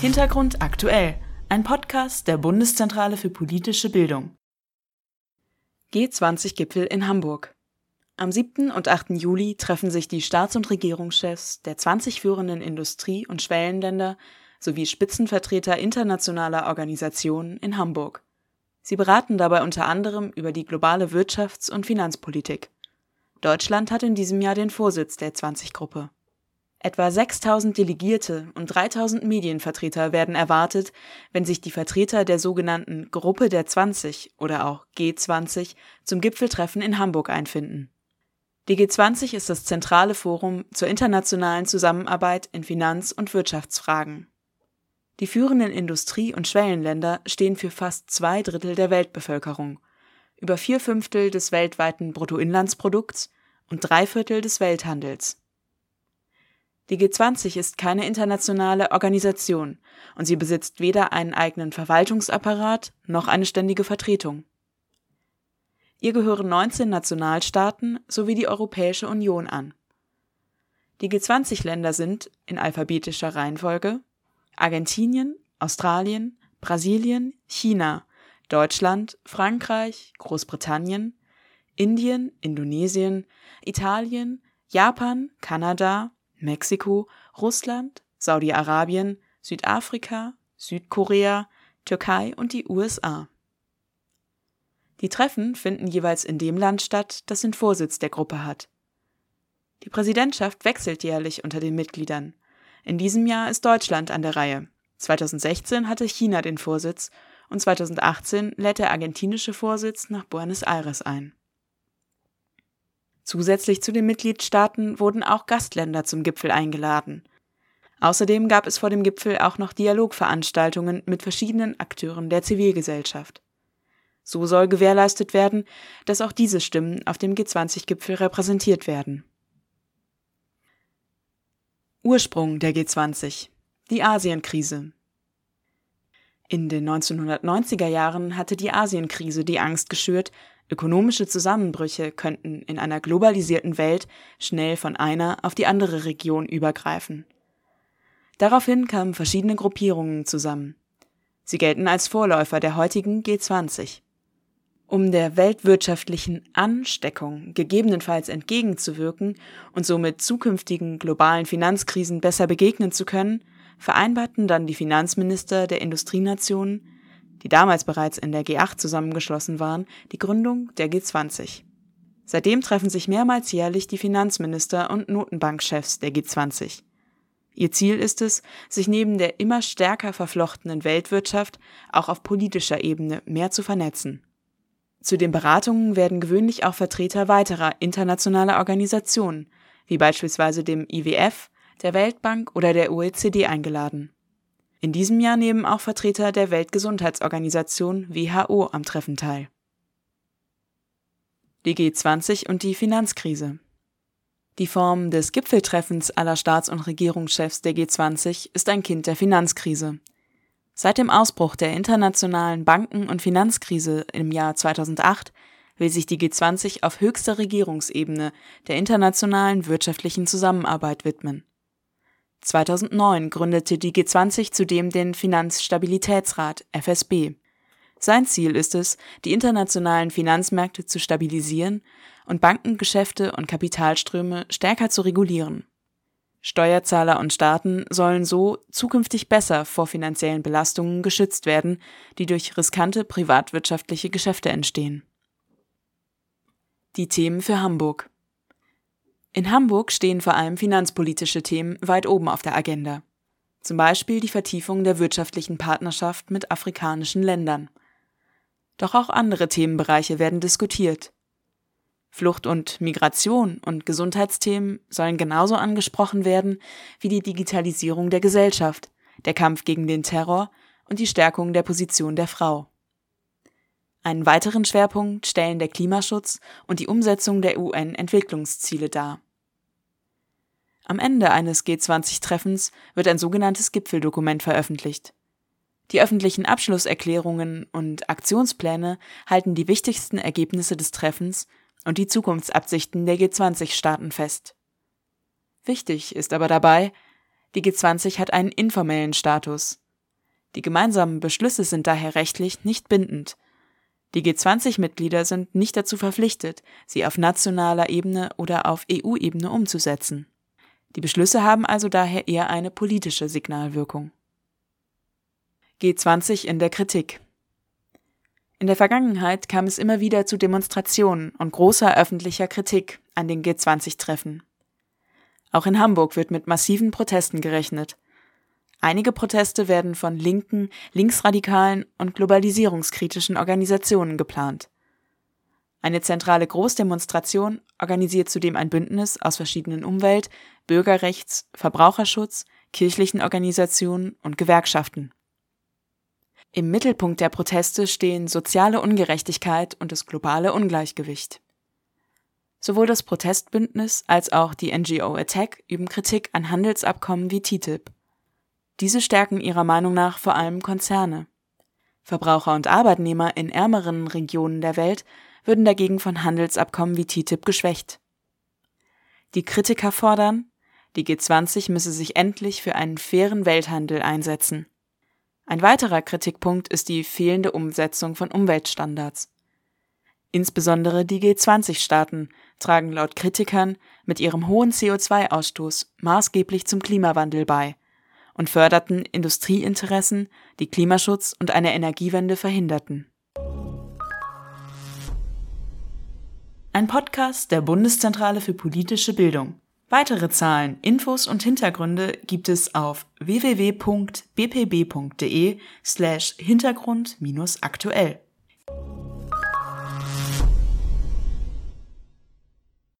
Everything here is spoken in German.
Hintergrund aktuell, ein Podcast der Bundeszentrale für politische Bildung. G20-Gipfel in Hamburg. Am 7. und 8. Juli treffen sich die Staats- und Regierungschefs der 20 führenden Industrie- und Schwellenländer sowie Spitzenvertreter internationaler Organisationen in Hamburg. Sie beraten dabei unter anderem über die globale Wirtschafts- und Finanzpolitik. Deutschland hat in diesem Jahr den Vorsitz der 20-Gruppe. Etwa 6000 Delegierte und 3000 Medienvertreter werden erwartet, wenn sich die Vertreter der sogenannten Gruppe der 20 oder auch G20 zum Gipfeltreffen in Hamburg einfinden. Die G20 ist das zentrale Forum zur internationalen Zusammenarbeit in Finanz- und Wirtschaftsfragen. Die führenden Industrie- und Schwellenländer stehen für fast zwei Drittel der Weltbevölkerung, über vier Fünftel des weltweiten Bruttoinlandsprodukts und drei Viertel des Welthandels. Die G20 ist keine internationale Organisation und sie besitzt weder einen eigenen Verwaltungsapparat noch eine ständige Vertretung. Ihr gehören 19 Nationalstaaten sowie die Europäische Union an. Die G20-Länder sind in alphabetischer Reihenfolge Argentinien, Australien, Brasilien, China, Deutschland, Frankreich, Großbritannien, Indien, Indonesien, Italien, Japan, Kanada, Mexiko, Russland, Saudi-Arabien, Südafrika, Südkorea, Türkei und die USA. Die Treffen finden jeweils in dem Land statt, das den Vorsitz der Gruppe hat. Die Präsidentschaft wechselt jährlich unter den Mitgliedern. In diesem Jahr ist Deutschland an der Reihe. 2016 hatte China den Vorsitz und 2018 lädt der argentinische Vorsitz nach Buenos Aires ein. Zusätzlich zu den Mitgliedstaaten wurden auch Gastländer zum Gipfel eingeladen. Außerdem gab es vor dem Gipfel auch noch Dialogveranstaltungen mit verschiedenen Akteuren der Zivilgesellschaft. So soll gewährleistet werden, dass auch diese Stimmen auf dem G20-Gipfel repräsentiert werden. Ursprung der G20 Die Asienkrise In den 1990er Jahren hatte die Asienkrise die Angst geschürt, Ökonomische Zusammenbrüche könnten in einer globalisierten Welt schnell von einer auf die andere Region übergreifen. Daraufhin kamen verschiedene Gruppierungen zusammen. Sie gelten als Vorläufer der heutigen G20. Um der weltwirtschaftlichen Ansteckung gegebenenfalls entgegenzuwirken und somit zukünftigen globalen Finanzkrisen besser begegnen zu können, vereinbarten dann die Finanzminister der Industrienationen die damals bereits in der G8 zusammengeschlossen waren, die Gründung der G20. Seitdem treffen sich mehrmals jährlich die Finanzminister und Notenbankchefs der G20. Ihr Ziel ist es, sich neben der immer stärker verflochtenen Weltwirtschaft auch auf politischer Ebene mehr zu vernetzen. Zu den Beratungen werden gewöhnlich auch Vertreter weiterer internationaler Organisationen, wie beispielsweise dem IWF, der Weltbank oder der OECD eingeladen. In diesem Jahr nehmen auch Vertreter der Weltgesundheitsorganisation WHO am Treffen teil. Die G20 und die Finanzkrise. Die Form des Gipfeltreffens aller Staats- und Regierungschefs der G20 ist ein Kind der Finanzkrise. Seit dem Ausbruch der internationalen Banken- und Finanzkrise im Jahr 2008 will sich die G20 auf höchster Regierungsebene der internationalen wirtschaftlichen Zusammenarbeit widmen. 2009 gründete die G20 zudem den Finanzstabilitätsrat FSB. Sein Ziel ist es, die internationalen Finanzmärkte zu stabilisieren und Bankengeschäfte und Kapitalströme stärker zu regulieren. Steuerzahler und Staaten sollen so zukünftig besser vor finanziellen Belastungen geschützt werden, die durch riskante privatwirtschaftliche Geschäfte entstehen. Die Themen für Hamburg in Hamburg stehen vor allem finanzpolitische Themen weit oben auf der Agenda. Zum Beispiel die Vertiefung der wirtschaftlichen Partnerschaft mit afrikanischen Ländern. Doch auch andere Themenbereiche werden diskutiert. Flucht und Migration und Gesundheitsthemen sollen genauso angesprochen werden wie die Digitalisierung der Gesellschaft, der Kampf gegen den Terror und die Stärkung der Position der Frau. Einen weiteren Schwerpunkt stellen der Klimaschutz und die Umsetzung der UN-Entwicklungsziele dar. Am Ende eines G20-Treffens wird ein sogenanntes Gipfeldokument veröffentlicht. Die öffentlichen Abschlusserklärungen und Aktionspläne halten die wichtigsten Ergebnisse des Treffens und die Zukunftsabsichten der G20-Staaten fest. Wichtig ist aber dabei, die G20 hat einen informellen Status Die gemeinsamen Beschlüsse sind daher rechtlich nicht bindend. Die G20-Mitglieder sind nicht dazu verpflichtet, sie auf nationaler Ebene oder auf EU-Ebene umzusetzen. Die Beschlüsse haben also daher eher eine politische Signalwirkung. G20 in der Kritik In der Vergangenheit kam es immer wieder zu Demonstrationen und großer öffentlicher Kritik an den G20-Treffen. Auch in Hamburg wird mit massiven Protesten gerechnet. Einige Proteste werden von linken, linksradikalen und globalisierungskritischen Organisationen geplant. Eine zentrale Großdemonstration organisiert zudem ein Bündnis aus verschiedenen Umwelt-, Bürgerrechts-, Verbraucherschutz-, kirchlichen Organisationen und Gewerkschaften. Im Mittelpunkt der Proteste stehen soziale Ungerechtigkeit und das globale Ungleichgewicht. Sowohl das Protestbündnis als auch die NGO Attack üben Kritik an Handelsabkommen wie TTIP. Diese stärken ihrer Meinung nach vor allem Konzerne. Verbraucher und Arbeitnehmer in ärmeren Regionen der Welt würden dagegen von Handelsabkommen wie TTIP geschwächt. Die Kritiker fordern, die G20 müsse sich endlich für einen fairen Welthandel einsetzen. Ein weiterer Kritikpunkt ist die fehlende Umsetzung von Umweltstandards. Insbesondere die G20-Staaten tragen laut Kritikern mit ihrem hohen CO2-Ausstoß maßgeblich zum Klimawandel bei und förderten Industrieinteressen, die Klimaschutz und eine Energiewende verhinderten. Ein Podcast der Bundeszentrale für politische Bildung. Weitere Zahlen, Infos und Hintergründe gibt es auf www.bpb.de slash Hintergrund-aktuell.